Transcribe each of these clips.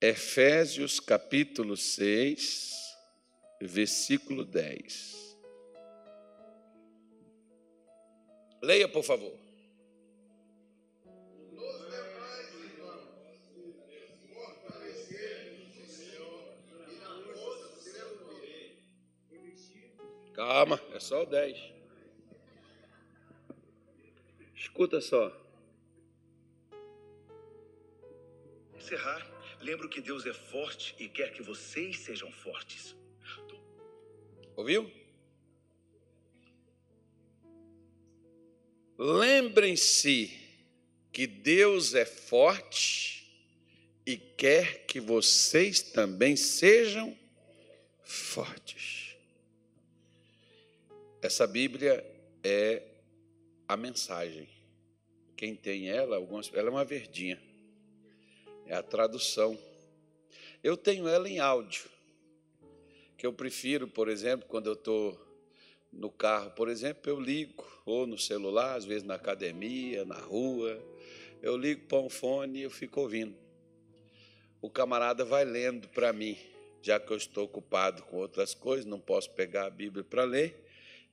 Efésios capítulo 6, versículo 10. Leia, por favor. Calma, é só o 10. Escuta só. Encerrar, lembro que Deus é forte e quer que vocês sejam fortes. Ouviu? Lembrem-se que Deus é forte e quer que vocês também sejam fortes. Essa Bíblia é a mensagem. Quem tem ela, algumas, ela é uma verdinha. É a tradução. Eu tenho ela em áudio, que eu prefiro, por exemplo, quando eu estou no carro, por exemplo, eu ligo, ou no celular, às vezes na academia, na rua, eu ligo para um fone e eu fico ouvindo. O camarada vai lendo para mim, já que eu estou ocupado com outras coisas, não posso pegar a Bíblia para ler,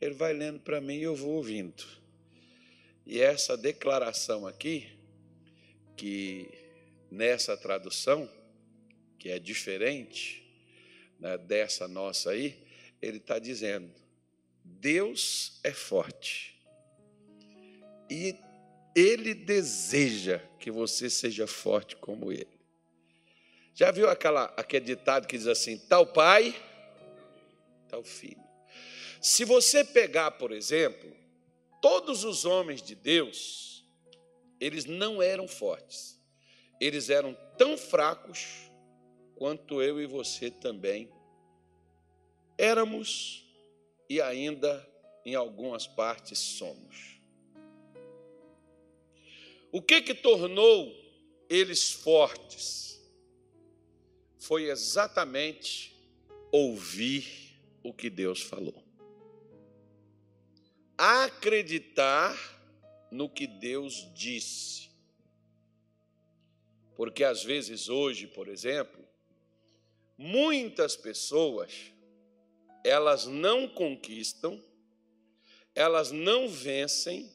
ele vai lendo para mim e eu vou ouvindo. E essa declaração aqui, que nessa tradução, que é diferente né, dessa nossa aí, ele está dizendo: Deus é forte. E Ele deseja que você seja forte como Ele. Já viu aquela, aquele ditado que diz assim: tal pai, tal filho. Se você pegar, por exemplo, todos os homens de Deus, eles não eram fortes. Eles eram tão fracos quanto eu e você também éramos e ainda em algumas partes somos. O que que tornou eles fortes? Foi exatamente ouvir o que Deus falou. Acreditar no que Deus disse. Porque às vezes hoje, por exemplo, muitas pessoas elas não conquistam, elas não vencem,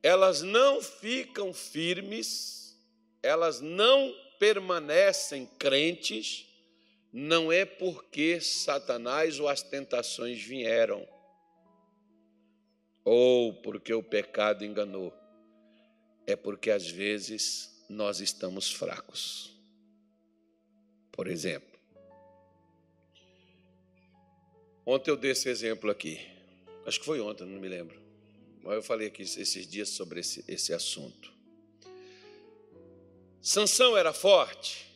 elas não ficam firmes, elas não permanecem crentes, não é porque Satanás ou as tentações vieram, ou porque o pecado enganou, é porque às vezes nós estamos fracos. Por exemplo, Ontem eu dei esse exemplo aqui. Acho que foi ontem, não me lembro. Mas eu falei aqui esses dias sobre esse, esse assunto. Sansão era forte?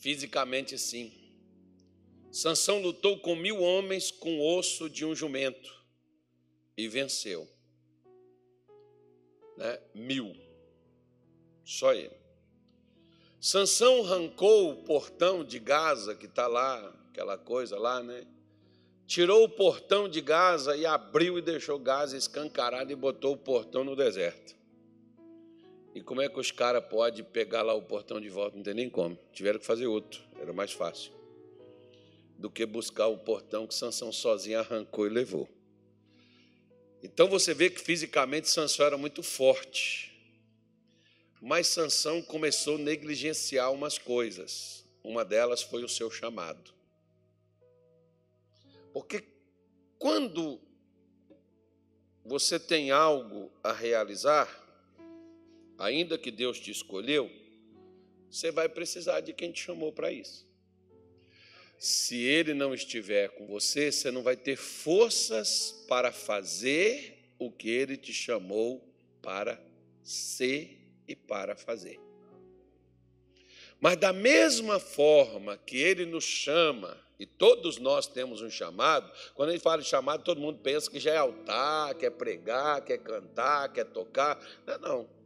Fisicamente, sim. Sansão lutou com mil homens com osso de um jumento e venceu. Né? Mil. Só ele. Sansão arrancou o portão de Gaza que está lá aquela coisa lá, né? Tirou o portão de Gaza e abriu e deixou Gaza escancarado e botou o portão no deserto. E como é que os caras podem pegar lá o portão de volta? Não tem nem como. Tiveram que fazer outro, era mais fácil. Do que buscar o portão que Sansão sozinho arrancou e levou. Então você vê que fisicamente Sansão era muito forte. Mas Sansão começou a negligenciar umas coisas. Uma delas foi o seu chamado. Porque quando você tem algo a realizar, ainda que Deus te escolheu, você vai precisar de quem te chamou para isso. Se ele não estiver com você, você não vai ter forças para fazer o que ele te chamou para ser e para fazer. Mas da mesma forma que ele nos chama e todos nós temos um chamado. Quando gente fala de chamado, todo mundo pensa que já é altar, quer pregar, quer cantar, quer tocar. Não, não.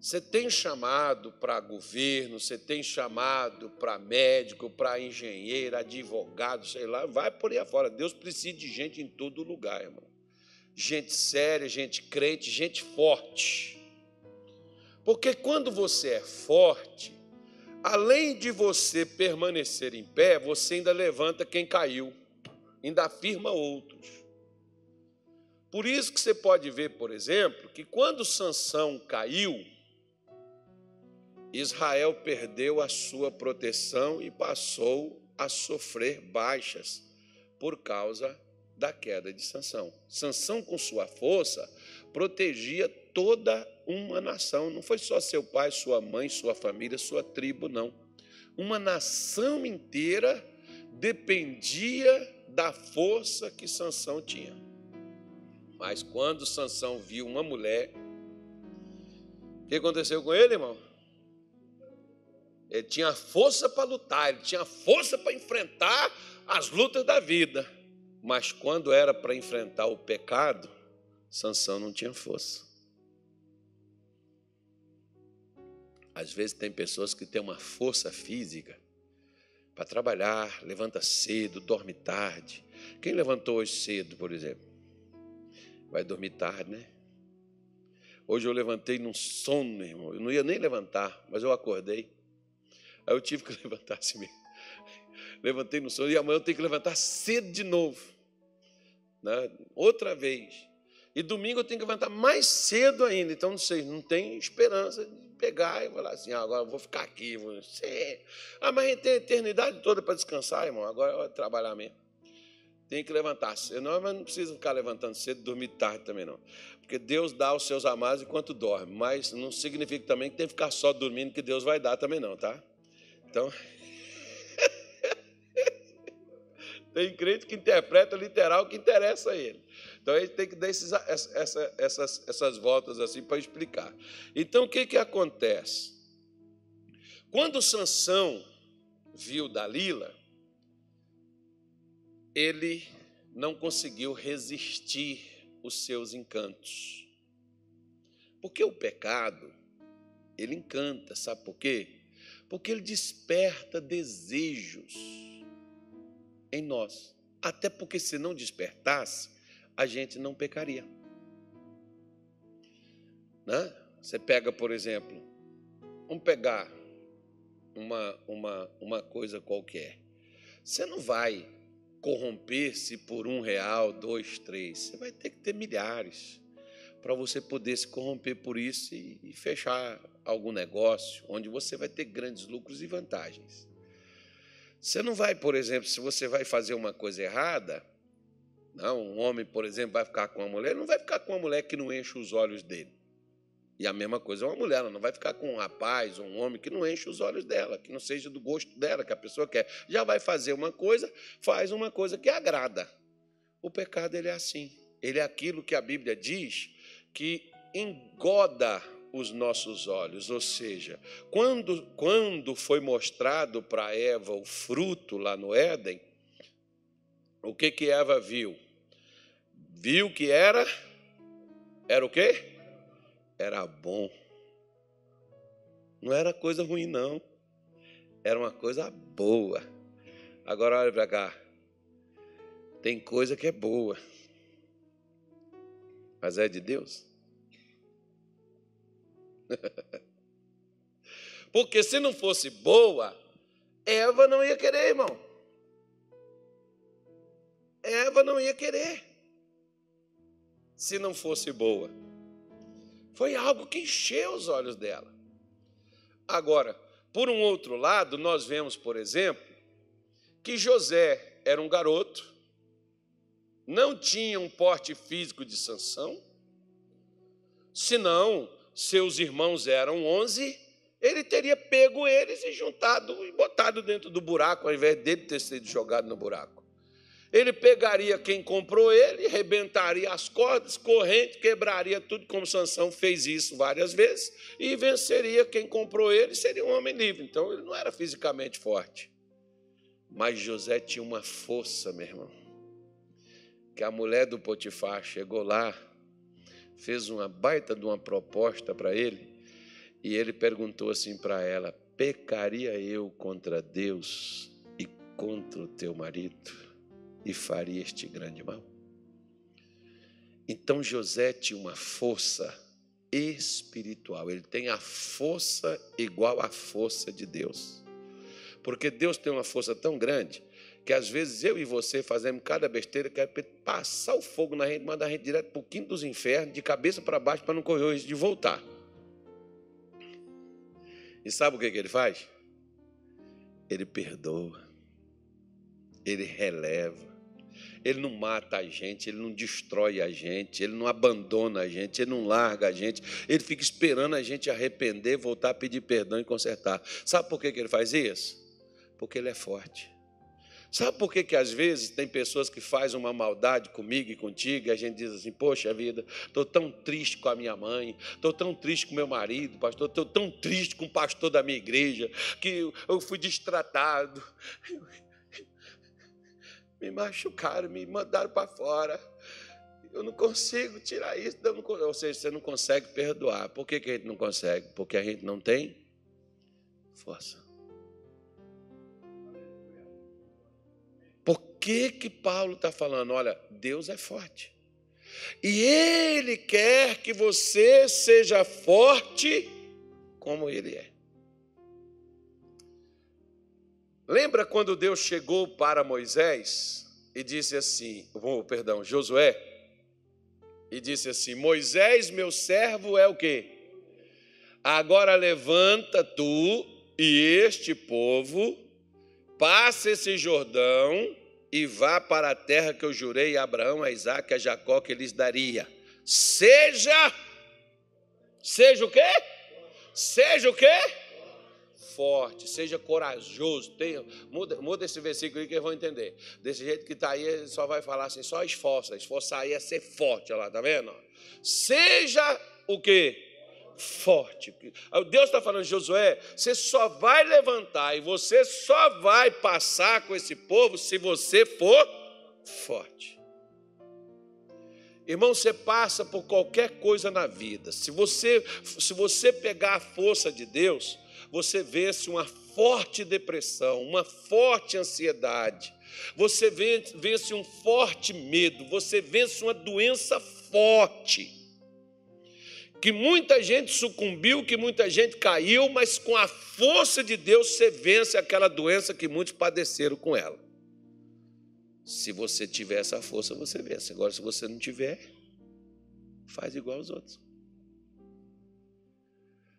Você tem chamado para governo, você tem chamado para médico, para engenheiro, advogado, sei lá, vai por aí afora. Deus precisa de gente em todo lugar, irmão. Gente séria, gente crente, gente forte. Porque quando você é forte, além de você permanecer em pé, você ainda levanta quem caiu, ainda afirma outros. Por isso que você pode ver, por exemplo, que quando Sansão caiu, Israel perdeu a sua proteção e passou a sofrer baixas por causa da queda de Sansão. Sansão com sua força protegia toda uma nação, não foi só seu pai, sua mãe, sua família, sua tribo, não. Uma nação inteira dependia da força que Sansão tinha. Mas quando Sansão viu uma mulher, o que aconteceu com ele, irmão? Ele tinha força para lutar, ele tinha força para enfrentar as lutas da vida. Mas quando era para enfrentar o pecado, Sansão não tinha força. Às vezes tem pessoas que têm uma força física para trabalhar, levanta cedo, dorme tarde. Quem levantou hoje cedo, por exemplo? Vai dormir tarde, né? Hoje eu levantei num sono, irmão. Eu não ia nem levantar, mas eu acordei. Aí eu tive que levantar assim mesmo. Levantei no sono e amanhã eu tenho que levantar cedo de novo. Né? Outra vez. E domingo eu tenho que levantar mais cedo ainda. Então, não sei, não tem esperança de pegar e falar assim, ah, agora eu vou ficar aqui. Vou... Ah, mas a gente tem a eternidade toda para descansar, irmão. Agora eu vou trabalhar mesmo. Tem que levantar cedo. Não, mas não precisa ficar levantando cedo e dormir tarde também, não. Porque Deus dá aos seus amados enquanto dorme. Mas não significa também que tem que ficar só dormindo que Deus vai dar também, não, tá? Então. tem crente que interpreta literal o que interessa a ele. Então a gente tem que dar esses, essa, essas, essas voltas assim para explicar. Então o que, que acontece? Quando Sansão viu Dalila, ele não conseguiu resistir os seus encantos. Porque o pecado, ele encanta, sabe por quê? Porque ele desperta desejos em nós. Até porque se não despertasse, a gente não pecaria. Né? Você pega, por exemplo, vamos pegar uma, uma, uma coisa qualquer. Você não vai corromper-se por um real, dois, três. Você vai ter que ter milhares para você poder se corromper por isso e, e fechar algum negócio onde você vai ter grandes lucros e vantagens. Você não vai, por exemplo, se você vai fazer uma coisa errada, não, um homem, por exemplo, vai ficar com uma mulher, não vai ficar com uma mulher que não enche os olhos dele. E a mesma coisa é uma mulher, ela não vai ficar com um rapaz ou um homem que não enche os olhos dela, que não seja do gosto dela, que a pessoa quer. Já vai fazer uma coisa, faz uma coisa que agrada. O pecado ele é assim. Ele é aquilo que a Bíblia diz que engoda os nossos olhos, ou seja, quando, quando foi mostrado para Eva o fruto lá no Éden, o que que Eva viu? Viu que era era o quê? Era bom. Não era coisa ruim não. Era uma coisa boa. Agora olha para cá. Tem coisa que é boa. Mas é de Deus? Porque se não fosse boa, Eva não ia querer, irmão. Eva não ia querer se não fosse boa. Foi algo que encheu os olhos dela. Agora, por um outro lado, nós vemos, por exemplo, que José era um garoto, não tinha um porte físico de sanção, senão seus irmãos eram onze, ele teria pego eles e juntado e botado dentro do buraco, ao invés dele ter sido jogado no buraco. Ele pegaria quem comprou ele, rebentaria as cordas, corrente, quebraria tudo, como Sansão fez isso várias vezes, e venceria quem comprou ele, seria um homem livre. Então ele não era fisicamente forte. Mas José tinha uma força, meu irmão. Que a mulher do Potifar chegou lá, fez uma baita de uma proposta para ele, e ele perguntou assim para ela: Pecaria eu contra Deus e contra o teu marido? e faria este grande mal. Então José tinha uma força espiritual. Ele tem a força igual à força de Deus. Porque Deus tem uma força tão grande que às vezes eu e você fazemos cada besteira que é passar o fogo na gente, mandar a gente direto para o quinto dos infernos, de cabeça para baixo, para não correr o risco de voltar. E sabe o que, que ele faz? Ele perdoa, ele releva, ele não mata a gente, ele não destrói a gente, ele não abandona a gente, ele não larga a gente, ele fica esperando a gente arrepender, voltar a pedir perdão e consertar. Sabe por que, que ele faz isso? Porque ele é forte. Sabe por que, que às vezes tem pessoas que fazem uma maldade comigo e contigo, e a gente diz assim, poxa vida, estou tão triste com a minha mãe, estou tão triste com meu marido, pastor, estou tão triste com o pastor da minha igreja, que eu fui destratado. Me machucaram, me mandaram para fora. Eu não consigo tirar isso. Não, ou seja, você não consegue perdoar. Por que, que a gente não consegue? Porque a gente não tem força. Que que Paulo está falando? Olha, Deus é forte. E Ele quer que você seja forte como Ele é. Lembra quando Deus chegou para Moisés e disse assim, oh, perdão, Josué, e disse assim: Moisés, meu servo, é o quê? Agora levanta tu e este povo, passa esse Jordão e vá para a terra que eu jurei a Abraão, a Isaac a Jacó que lhes daria. Seja, seja o quê? Seja o quê? Forte, seja corajoso. Tenha, muda, muda esse versículo aí que eu vou entender. Desse jeito que está aí, ele só vai falar assim: só esforça. Esforçar aí é ser forte, olha lá, tá vendo? Seja o quê? Forte. Deus está falando, Josué, você só vai levantar e você só vai passar com esse povo se você for forte. Irmão, você passa por qualquer coisa na vida. Se você, se você pegar a força de Deus, você vence uma forte depressão, uma forte ansiedade. Você vence um forte medo, você vence uma doença forte que muita gente sucumbiu, que muita gente caiu, mas com a força de Deus você vence aquela doença que muitos padeceram com ela. Se você tiver essa força, você vence. Agora, se você não tiver, faz igual aos outros.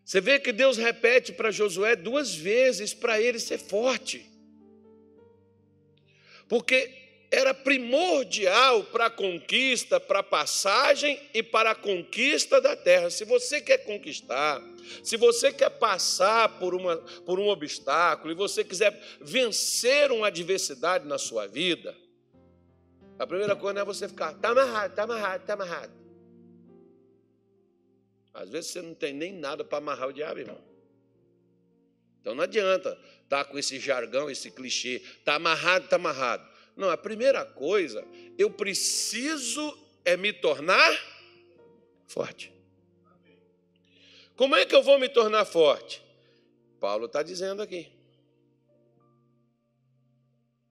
Você vê que Deus repete para Josué duas vezes para ele ser forte. Porque era primordial para a conquista, para a passagem e para a conquista da terra. Se você quer conquistar, se você quer passar por, uma, por um obstáculo e você quiser vencer uma adversidade na sua vida, a primeira coisa é você ficar, está amarrado, está amarrado, está amarrado. Às vezes você não tem nem nada para amarrar o diabo, irmão. Então não adianta estar tá com esse jargão, esse clichê, está amarrado, está amarrado. Não, a primeira coisa, eu preciso é me tornar forte. Como é que eu vou me tornar forte? Paulo está dizendo aqui.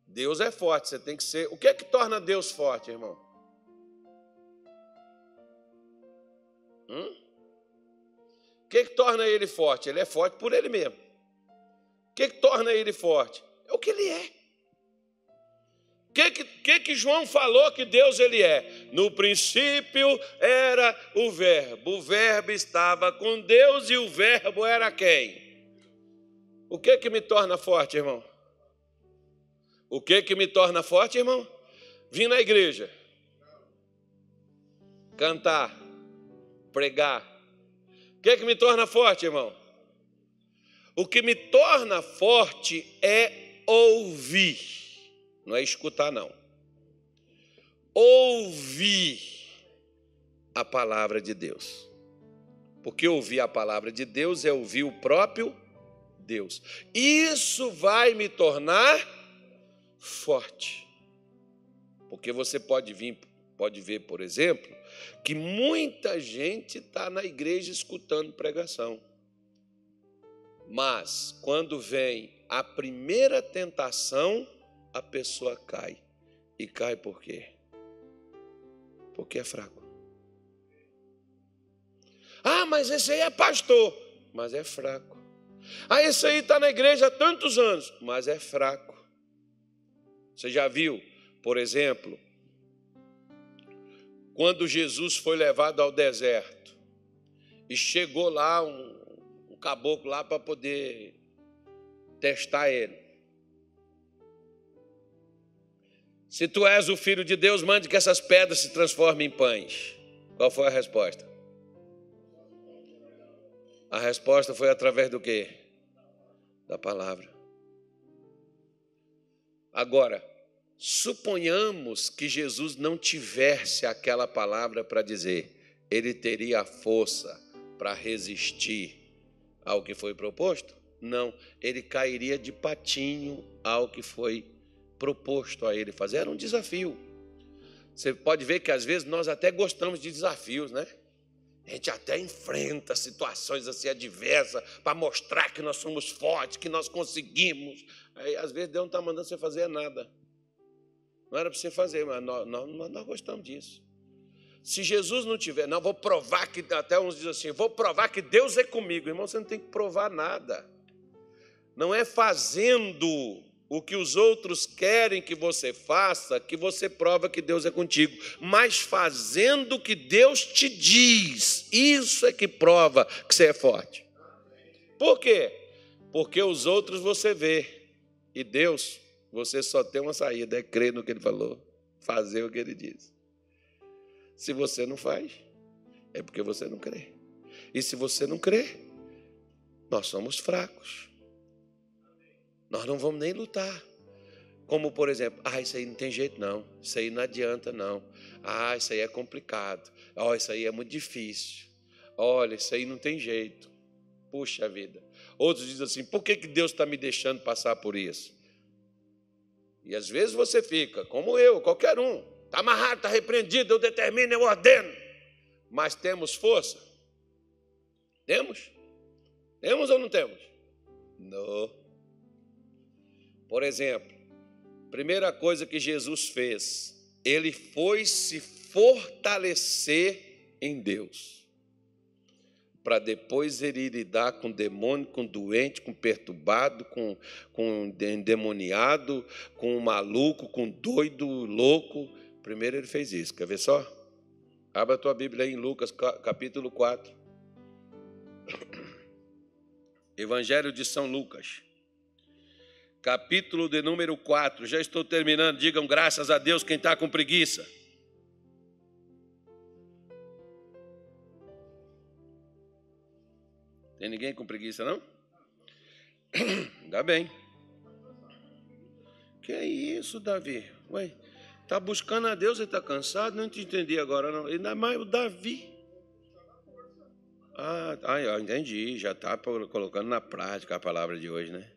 Deus é forte, você tem que ser. O que é que torna Deus forte, irmão? Hum? O que é que torna ele forte? Ele é forte por ele mesmo. O que é que torna ele forte? É o que ele é. O que, que, que João falou que Deus ele é? No princípio era o verbo, o verbo estava com Deus e o verbo era quem? O que que me torna forte, irmão? O que que me torna forte, irmão? Vim na igreja, cantar, pregar. O que que me torna forte, irmão? O que me torna forte é ouvir. Não é escutar, não. Ouvir a palavra de Deus. Porque ouvir a palavra de Deus é ouvir o próprio Deus. Isso vai me tornar forte. Porque você pode vir, pode ver, por exemplo, que muita gente está na igreja escutando pregação. Mas quando vem a primeira tentação, a pessoa cai. E cai por quê? Porque é fraco. Ah, mas esse aí é pastor, mas é fraco. Ah, esse aí está na igreja há tantos anos, mas é fraco. Você já viu, por exemplo, quando Jesus foi levado ao deserto e chegou lá um, um caboclo lá para poder testar ele. Se tu és o filho de Deus, mande que essas pedras se transformem em pães. Qual foi a resposta? A resposta foi através do quê? Da palavra. Agora, suponhamos que Jesus não tivesse aquela palavra para dizer, ele teria a força para resistir ao que foi proposto? Não, ele cairia de patinho ao que foi proposto a ele fazer. Era um desafio. Você pode ver que às vezes nós até gostamos de desafios, né? A gente até enfrenta situações assim adversas para mostrar que nós somos fortes, que nós conseguimos. Aí às vezes Deus não está mandando você fazer nada. Não era para você fazer, mas nós, nós, nós gostamos disso. Se Jesus não tiver, não, vou provar que, até uns dizem assim, vou provar que Deus é comigo. Irmão, você não tem que provar nada. Não é fazendo o que os outros querem que você faça que você prova que Deus é contigo, mas fazendo o que Deus te diz, isso é que prova que você é forte. Por quê? Porque os outros você vê, e Deus, você só tem uma saída, é crer no que Ele falou, fazer o que Ele diz. Se você não faz, é porque você não crê. E se você não crê, nós somos fracos. Nós não vamos nem lutar. Como, por exemplo, ah, isso aí não tem jeito não, isso aí não adianta não. Ah, isso aí é complicado. Oh, isso aí é muito difícil. Olha, isso aí não tem jeito. Puxa vida. Outros dizem assim, por que, que Deus está me deixando passar por isso? E às vezes você fica, como eu, qualquer um, está amarrado, está repreendido, eu determino, eu ordeno. Mas temos força? Temos? Temos ou não temos? Não. Por exemplo, primeira coisa que Jesus fez, ele foi se fortalecer em Deus. Para depois ele lidar com demônio, com doente, com perturbado, com, com endemoniado, com maluco, com doido, louco. Primeiro ele fez isso. Quer ver só? Abra a tua Bíblia aí em Lucas capítulo 4. Evangelho de São Lucas capítulo de número 4. Já estou terminando. Digam graças a Deus quem está com preguiça. Tem ninguém com preguiça, não? Ainda bem. Que é isso, Davi? Ué, está buscando a Deus e está cansado? Não te entendi agora, não. Ainda mais o Davi. Ah, ah entendi. Já está colocando na prática a palavra de hoje, né?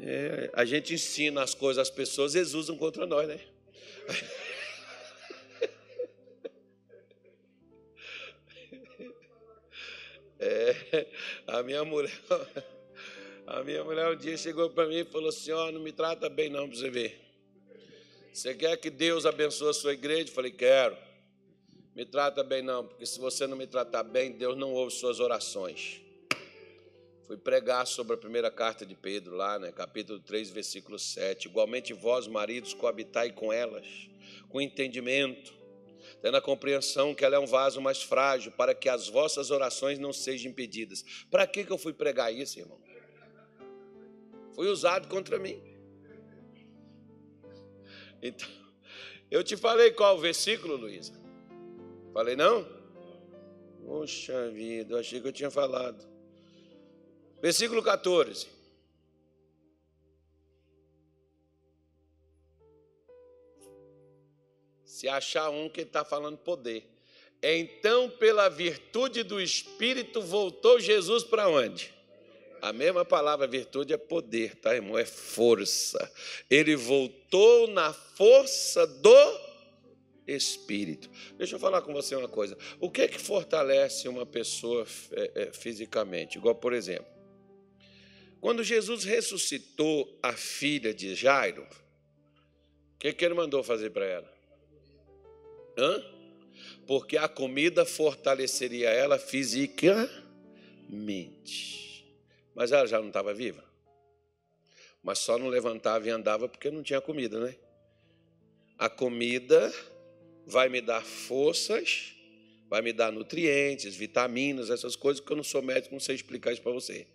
É, a gente ensina as coisas às pessoas, eles usam contra nós, né? É, a minha mulher, a minha mulher um dia chegou para mim e falou assim: ó, oh, não me trata bem não para você ver. Você quer que Deus abençoe a sua igreja? Eu falei, quero. Me trata bem não, porque se você não me tratar bem, Deus não ouve suas orações. Fui pregar sobre a primeira carta de Pedro, lá, né, capítulo 3, versículo 7. Igualmente vós, maridos, coabitai com elas, com entendimento, tendo a compreensão que ela é um vaso mais frágil, para que as vossas orações não sejam impedidas. Para que, que eu fui pregar isso, irmão? Foi usado contra mim. Então, eu te falei qual o versículo, Luísa? Falei não? Poxa vida, eu achei que eu tinha falado. Versículo 14. Se achar um que está falando poder. Então, pela virtude do Espírito, voltou Jesus para onde? A mesma palavra virtude é poder, tá, irmão? É força. Ele voltou na força do Espírito. Deixa eu falar com você uma coisa. O que é que fortalece uma pessoa é, é, fisicamente? Igual, por exemplo, quando Jesus ressuscitou a filha de Jairo, o que, que ele mandou fazer para ela? Hã? Porque a comida fortaleceria ela fisicamente. Mas ela já não estava viva. Mas só não levantava e andava porque não tinha comida, né? A comida vai me dar forças, vai me dar nutrientes, vitaminas, essas coisas que eu não sou médico, não sei explicar isso para você.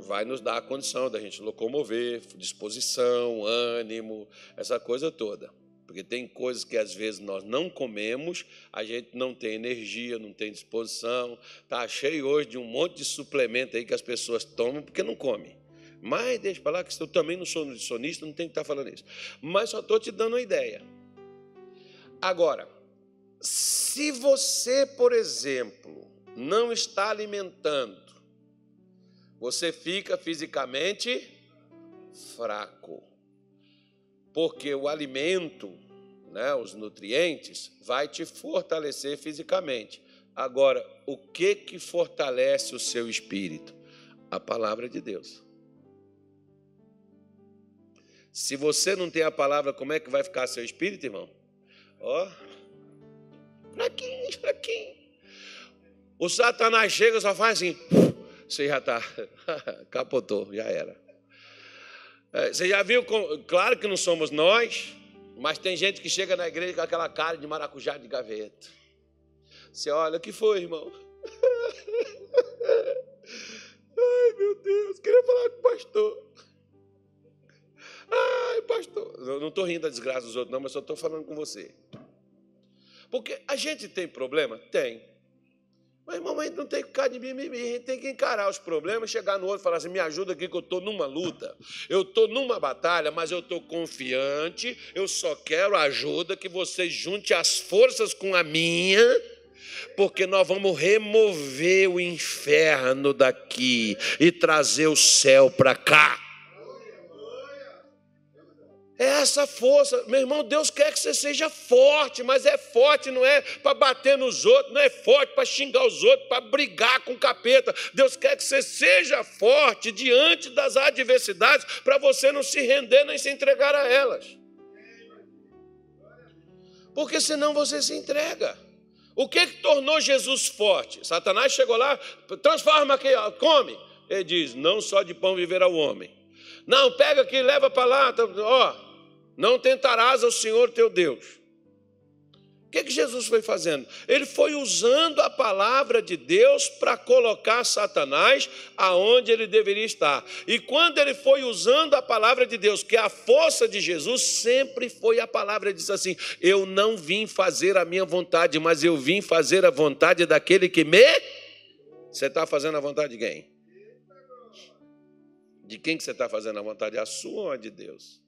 Vai nos dar a condição da gente locomover, disposição, ânimo, essa coisa toda. Porque tem coisas que às vezes nós não comemos, a gente não tem energia, não tem disposição. Está cheio hoje de um monte de suplemento aí que as pessoas tomam porque não comem. Mas deixa para lá que eu também não sou nutricionista, não tenho que estar falando isso. Mas só estou te dando uma ideia. Agora, se você, por exemplo, não está alimentando, você fica fisicamente fraco. Porque o alimento, né, os nutrientes, vai te fortalecer fisicamente. Agora, o que que fortalece o seu espírito? A palavra de Deus. Se você não tem a palavra, como é que vai ficar seu espírito, irmão? Ó, oh, fraquinho, fraquinho. O Satanás chega só faz assim, você já está, capotou, já era. É, você já viu, claro que não somos nós, mas tem gente que chega na igreja com aquela cara de maracujá de gaveta. Você olha, o que foi, irmão? Ai, meu Deus, queria falar com o pastor. Ai, pastor. Eu não estou rindo da desgraça dos outros, não, mas só estou falando com você. Porque a gente tem problema? Tem. Mas, gente não tem que ficar de mimimi, a gente tem que encarar os problemas, chegar no outro e falar assim: me ajuda aqui que eu estou numa luta, eu estou numa batalha, mas eu estou confiante, eu só quero ajuda que você junte as forças com a minha, porque nós vamos remover o inferno daqui e trazer o céu para cá. É essa força, meu irmão. Deus quer que você seja forte, mas é forte não é para bater nos outros, não é forte para xingar os outros, para brigar com o capeta. Deus quer que você seja forte diante das adversidades, para você não se render nem se entregar a elas. Porque senão você se entrega. O que, que tornou Jesus forte? Satanás chegou lá, transforma aqui, come. Ele diz: não só de pão viverá o homem. Não, pega aqui, leva para lá, ó, não tentarás ao Senhor teu Deus. O que, que Jesus foi fazendo? Ele foi usando a palavra de Deus para colocar Satanás aonde ele deveria estar. E quando ele foi usando a palavra de Deus, que é a força de Jesus sempre foi a palavra, ele disse assim: Eu não vim fazer a minha vontade, mas eu vim fazer a vontade daquele que me. Você está fazendo a vontade de quem? De quem que você está fazendo a vontade? A sua ou a de Deus?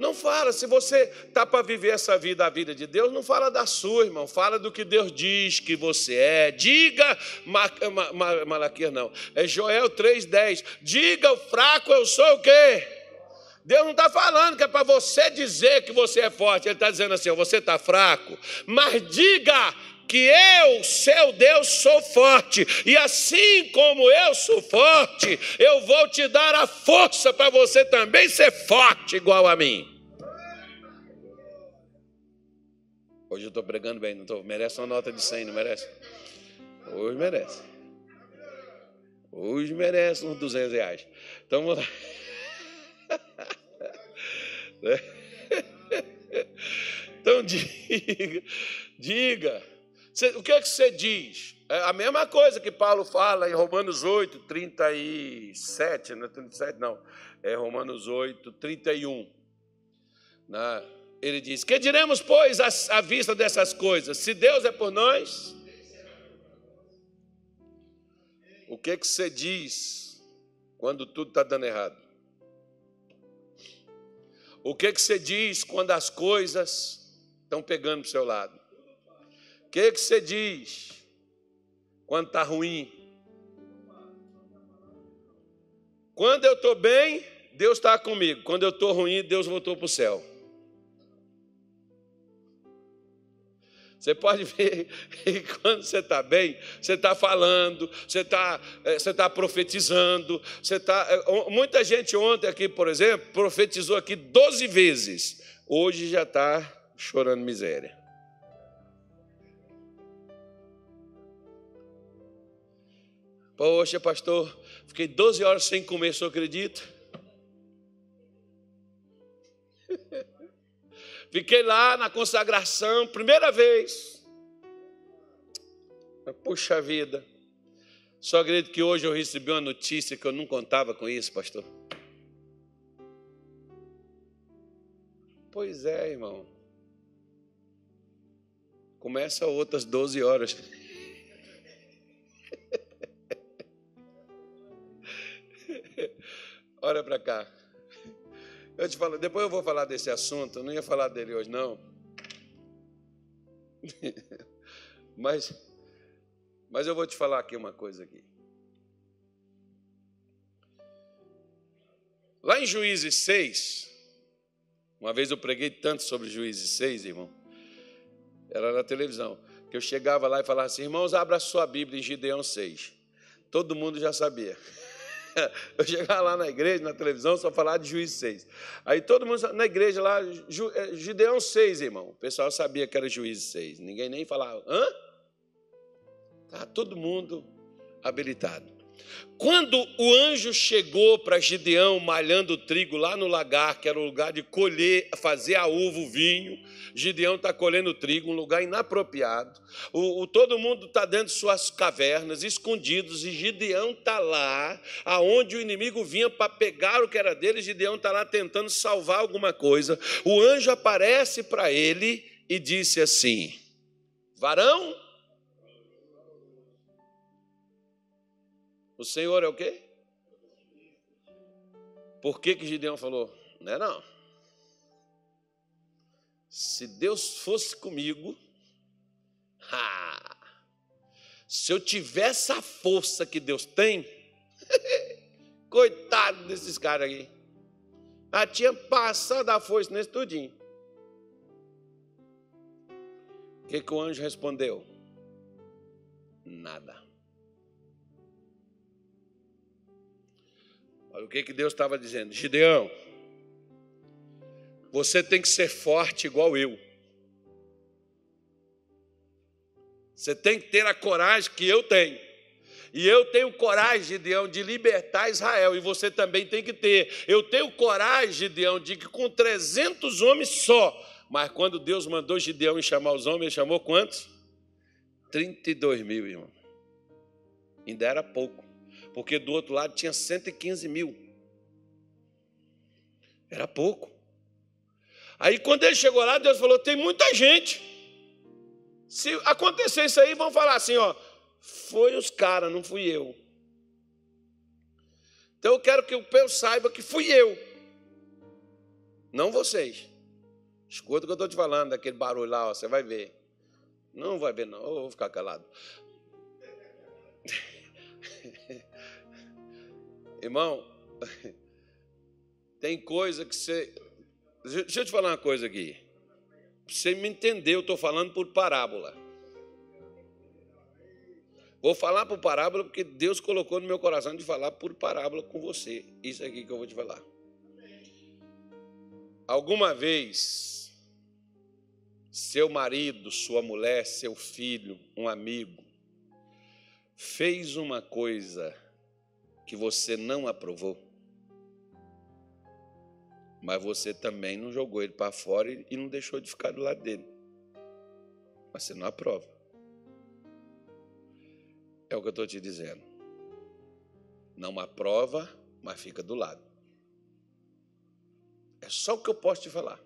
Não fala, se você está para viver essa vida, a vida de Deus, não fala da sua, irmão. Fala do que Deus diz que você é. Diga, Malaquias não, é Joel 3,10. Diga o fraco, eu sou o quê? Deus não está falando que é para você dizer que você é forte. Ele está dizendo assim: você está fraco, mas diga que eu, seu Deus, sou forte, e assim como eu sou forte, eu vou te dar a força para você também ser forte igual a mim. Hoje eu estou pregando bem, não estou? Merece uma nota de 100, não merece? Hoje merece. Hoje merece uns 200 reais. Então vamos lá. Então diga, diga o que é que você diz? É a mesma coisa que Paulo fala em Romanos 8, 37, não é 37, não, é Romanos 8, 31. Né? Ele diz: Que diremos, pois, à vista dessas coisas? Se Deus é por nós, o que, que você diz quando tudo está dando errado? O que, que você diz quando as coisas estão pegando para o seu lado? O que, que você diz quando está ruim? Quando eu estou bem, Deus está comigo. Quando eu estou ruim, Deus voltou para o céu. Você pode ver que quando você está bem, você está falando, você está eh, você tá profetizando, você está. Eh, muita gente ontem aqui, por exemplo, profetizou aqui 12 vezes. Hoje já está chorando miséria. Poxa, pastor, fiquei 12 horas sem comer, senhor acredita? Fiquei lá na consagração, primeira vez. Puxa vida. Só acredito que hoje eu recebi uma notícia que eu não contava com isso, pastor. Pois é, irmão. Começa outras 12 horas. Olha para cá. Eu te falo, depois eu vou falar desse assunto, eu não ia falar dele hoje, não. mas, mas eu vou te falar aqui uma coisa aqui. Lá em Juízes 6, uma vez eu preguei tanto sobre Juízes 6, irmão. Era na televisão. Que eu chegava lá e falava assim, irmãos, abra a sua Bíblia em Gideão 6. Todo mundo já sabia. Eu chegava lá na igreja, na televisão, só falava de Juiz 6. Aí todo mundo na igreja lá, é, Gideão 6, irmão. O pessoal sabia que era Juiz 6. Ninguém nem falava, hã? Tá todo mundo habilitado. Quando o anjo chegou para Gideão malhando trigo lá no lagar, que era o lugar de colher, fazer a uva, o vinho, Gideão está colhendo trigo, um lugar inapropriado. O, o todo mundo está dentro de suas cavernas, escondidos, e Gideão está lá, aonde o inimigo vinha para pegar o que era dele, Gideão está lá tentando salvar alguma coisa. O anjo aparece para ele e disse assim: Varão, O Senhor é o quê? Por que, que Gideão falou? Não é não. Se Deus fosse comigo, ha, se eu tivesse a força que Deus tem, coitado desses caras aqui. Ah, tinha passado a força nesse tudinho. O que, que o anjo respondeu? Nada. Olha o que, que Deus estava dizendo: Gideão, você tem que ser forte igual eu. Você tem que ter a coragem que eu tenho. E eu tenho coragem, Gideão, de libertar Israel. E você também tem que ter. Eu tenho coragem, Gideão, de que com 300 homens só. Mas quando Deus mandou Gideão chamar os homens, ele chamou quantos? 32 mil, irmão. Ainda era pouco porque do outro lado tinha 115 mil. Era pouco. Aí quando ele chegou lá, Deus falou: tem muita gente. Se acontecer isso aí, vão falar assim: ó, foi os caras, não fui eu. Então eu quero que o povo saiba que fui eu, não vocês. Escuta o que eu estou te falando, daquele barulho lá, ó, você vai ver. Não vai ver, não, eu vou ficar calado. Irmão, tem coisa que você. Deixa eu te falar uma coisa aqui. Você me entendeu, eu estou falando por parábola. Vou falar por parábola porque Deus colocou no meu coração de falar por parábola com você. Isso aqui que eu vou te falar. Alguma vez, seu marido, sua mulher, seu filho, um amigo, fez uma coisa que você não aprovou. Mas você também não jogou ele para fora e não deixou de ficar do lado dele. Mas você não aprova. É o que eu estou te dizendo. Não aprova, mas fica do lado. É só o que eu posso te falar.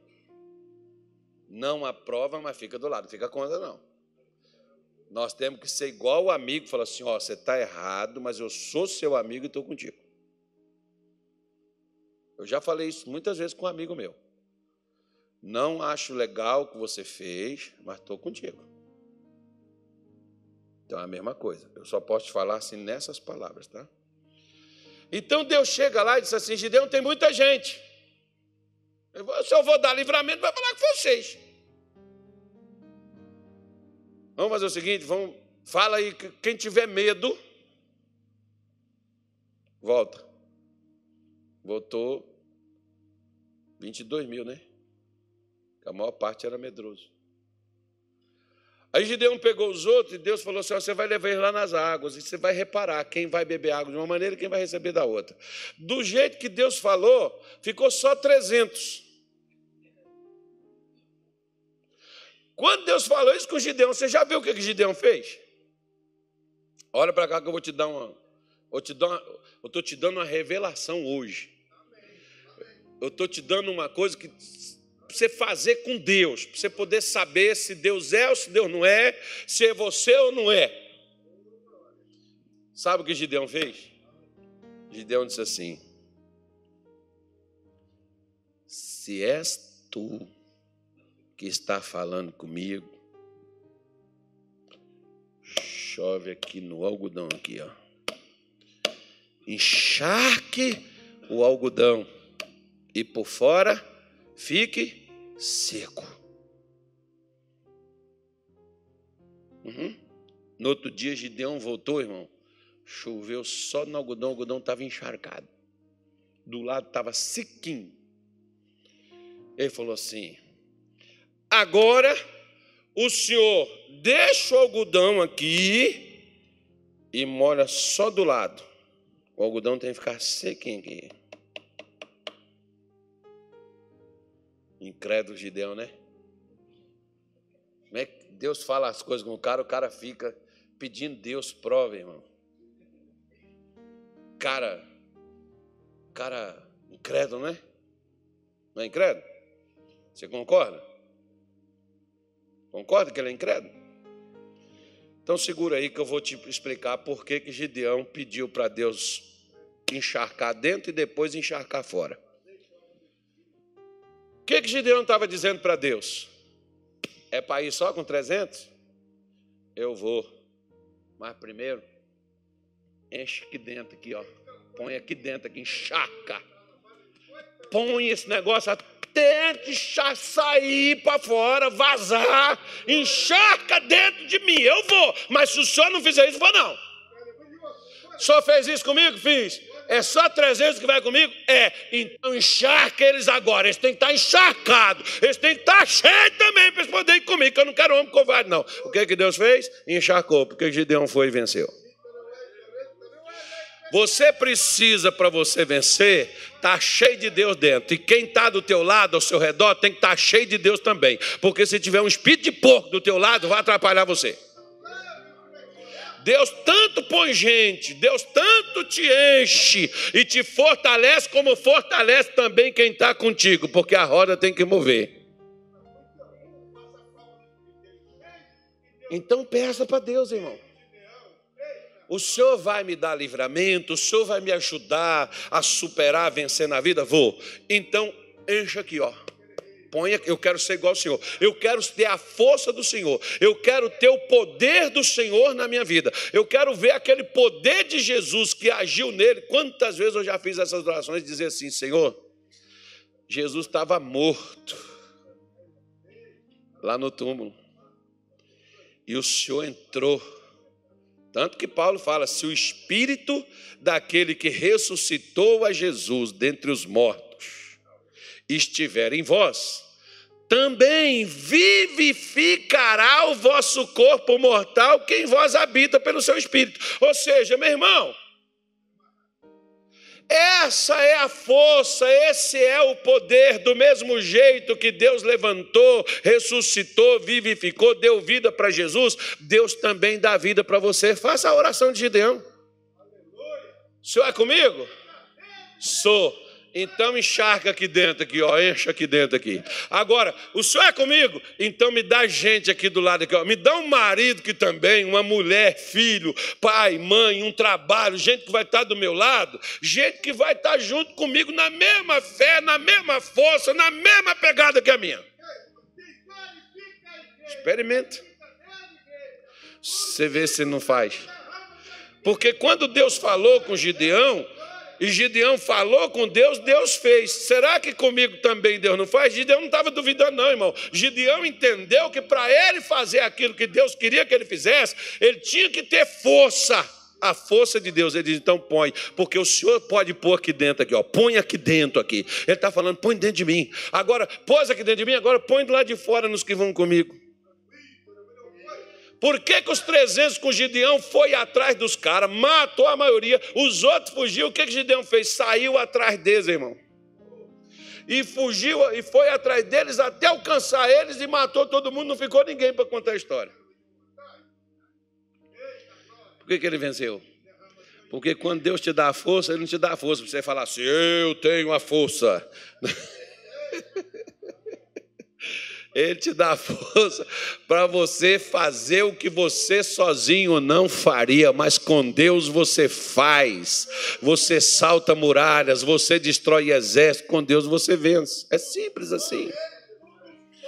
Não aprova, mas fica do lado. Fica contra, não. Nós temos que ser igual o amigo, falar assim: ó, você está errado, mas eu sou seu amigo e estou contigo. Eu já falei isso muitas vezes com um amigo meu. Não acho legal o que você fez, mas estou contigo. Então é a mesma coisa. Eu só posso te falar assim nessas palavras, tá? Então Deus chega lá e diz assim: Gideão, tem muita gente. Se eu vou dar livramento, vai falar com vocês. Vamos fazer o seguinte, vamos, fala aí, quem tiver medo, volta. Voltou 22 mil, né? A maior parte era medroso. Aí Gideão pegou os outros e Deus falou assim: você vai levar eles lá nas águas e você vai reparar quem vai beber água de uma maneira e quem vai receber da outra. Do jeito que Deus falou, ficou só 300. Quando Deus falou isso com Gideão, você já viu o que Gideão fez? Olha para cá que eu vou te dar uma. Eu estou te dando uma revelação hoje. Eu estou te dando uma coisa que você fazer com Deus, para você poder saber se Deus é ou se Deus não é, se é você ou não é. Sabe o que Gideão fez? Gideão disse assim: Se és tu que está falando comigo, chove aqui no algodão aqui, ó. Encharque o algodão e por fora fique seco. Uhum. No outro dia, Gideão voltou, irmão. Choveu só no algodão, o algodão estava encharcado. Do lado estava sequinho. Ele falou assim: Agora o senhor deixa o algodão aqui e molha só do lado. O algodão tem que ficar sequinho aqui. Incrédulo Gideão, né? Como é que Deus fala as coisas com o cara, o cara fica pedindo Deus prova, irmão. Cara, cara incrédulo, né? Não é incrédulo? Você concorda? Concorda que ele é incrédulo? Então segura aí que eu vou te explicar por que, que Gideão pediu para Deus encharcar dentro e depois encharcar fora. O que, que Gideão estava dizendo para Deus? É para ir só com 300? Eu vou. Mas primeiro, enche aqui dentro, aqui, ó. Põe aqui dentro, aqui, encharca. Põe esse negócio até deixar sair para fora, vazar. Encharca dentro de mim. Eu vou. Mas se o senhor não fizer isso, vou não. O senhor fez isso comigo? Fiz. É só 300 que vai comigo? É. Então encharca eles agora. Eles têm que estar encharcados. Eles têm que estar cheios também para eles poderem comigo, que eu não quero homem covarde, não. O que, que Deus fez? Encharcou, porque Gideão foi e venceu. Você precisa, para você vencer, tá cheio de Deus dentro. E quem está do teu lado, ao seu redor, tem que estar tá cheio de Deus também. Porque se tiver um espírito de porco do teu lado, vai atrapalhar você. Deus tanto põe gente, Deus tanto te enche e te fortalece, como fortalece também quem está contigo, porque a roda tem que mover. Então peça para Deus, irmão. O Senhor vai me dar livramento, o Senhor vai me ajudar a superar, a vencer na vida? Vou. Então, encha aqui, ó ponha, eu quero ser igual ao Senhor. Eu quero ter a força do Senhor. Eu quero ter o poder do Senhor na minha vida. Eu quero ver aquele poder de Jesus que agiu nele. Quantas vezes eu já fiz essas orações e dizer assim, Senhor, Jesus estava morto lá no túmulo. E o Senhor entrou. Tanto que Paulo fala: se o espírito daquele que ressuscitou a Jesus dentre os mortos estiver em vós, também vivificará o vosso corpo mortal que em vós habita pelo seu espírito. Ou seja, meu irmão, essa é a força, esse é o poder, do mesmo jeito que Deus levantou, ressuscitou, vivificou, deu vida para Jesus, Deus também dá vida para você. Faça a oração de Gideão. O senhor é comigo? Sou. Então encharca aqui dentro, aqui, ó, enche aqui dentro aqui. Agora, o senhor é comigo? Então me dá gente aqui do lado aqui, ó. Me dá um marido que também, uma mulher, filho, pai, mãe, um trabalho, gente que vai estar do meu lado, gente que vai estar junto comigo na mesma fé, na mesma força, na mesma pegada que a minha. Experimenta. Você vê se não faz. Porque quando Deus falou com Gideão, e Gideão falou com Deus, Deus fez. Será que comigo também Deus não faz? Gideão não estava duvidando, não, irmão. Gideão entendeu que para ele fazer aquilo que Deus queria que ele fizesse, ele tinha que ter força. a força de Deus. Ele diz: então põe, porque o Senhor pode pôr aqui dentro, aqui, ó. Põe aqui dentro aqui. Ele está falando, põe dentro de mim. Agora, pôs aqui dentro de mim, agora põe lado de fora nos que vão comigo. Por que, que os 300 com Gideão foi atrás dos caras, matou a maioria, os outros fugiram? O que, que Gideão fez? Saiu atrás deles, irmão. E fugiu e foi atrás deles até alcançar eles e matou todo mundo, não ficou ninguém para contar a história. Por que, que ele venceu? Porque quando Deus te dá a força, Ele não te dá a força para você falar assim, eu tenho a força. Ele te dá força para você fazer o que você sozinho não faria, mas com Deus você faz. Você salta muralhas, você destrói exércitos, com Deus você vence. É simples assim.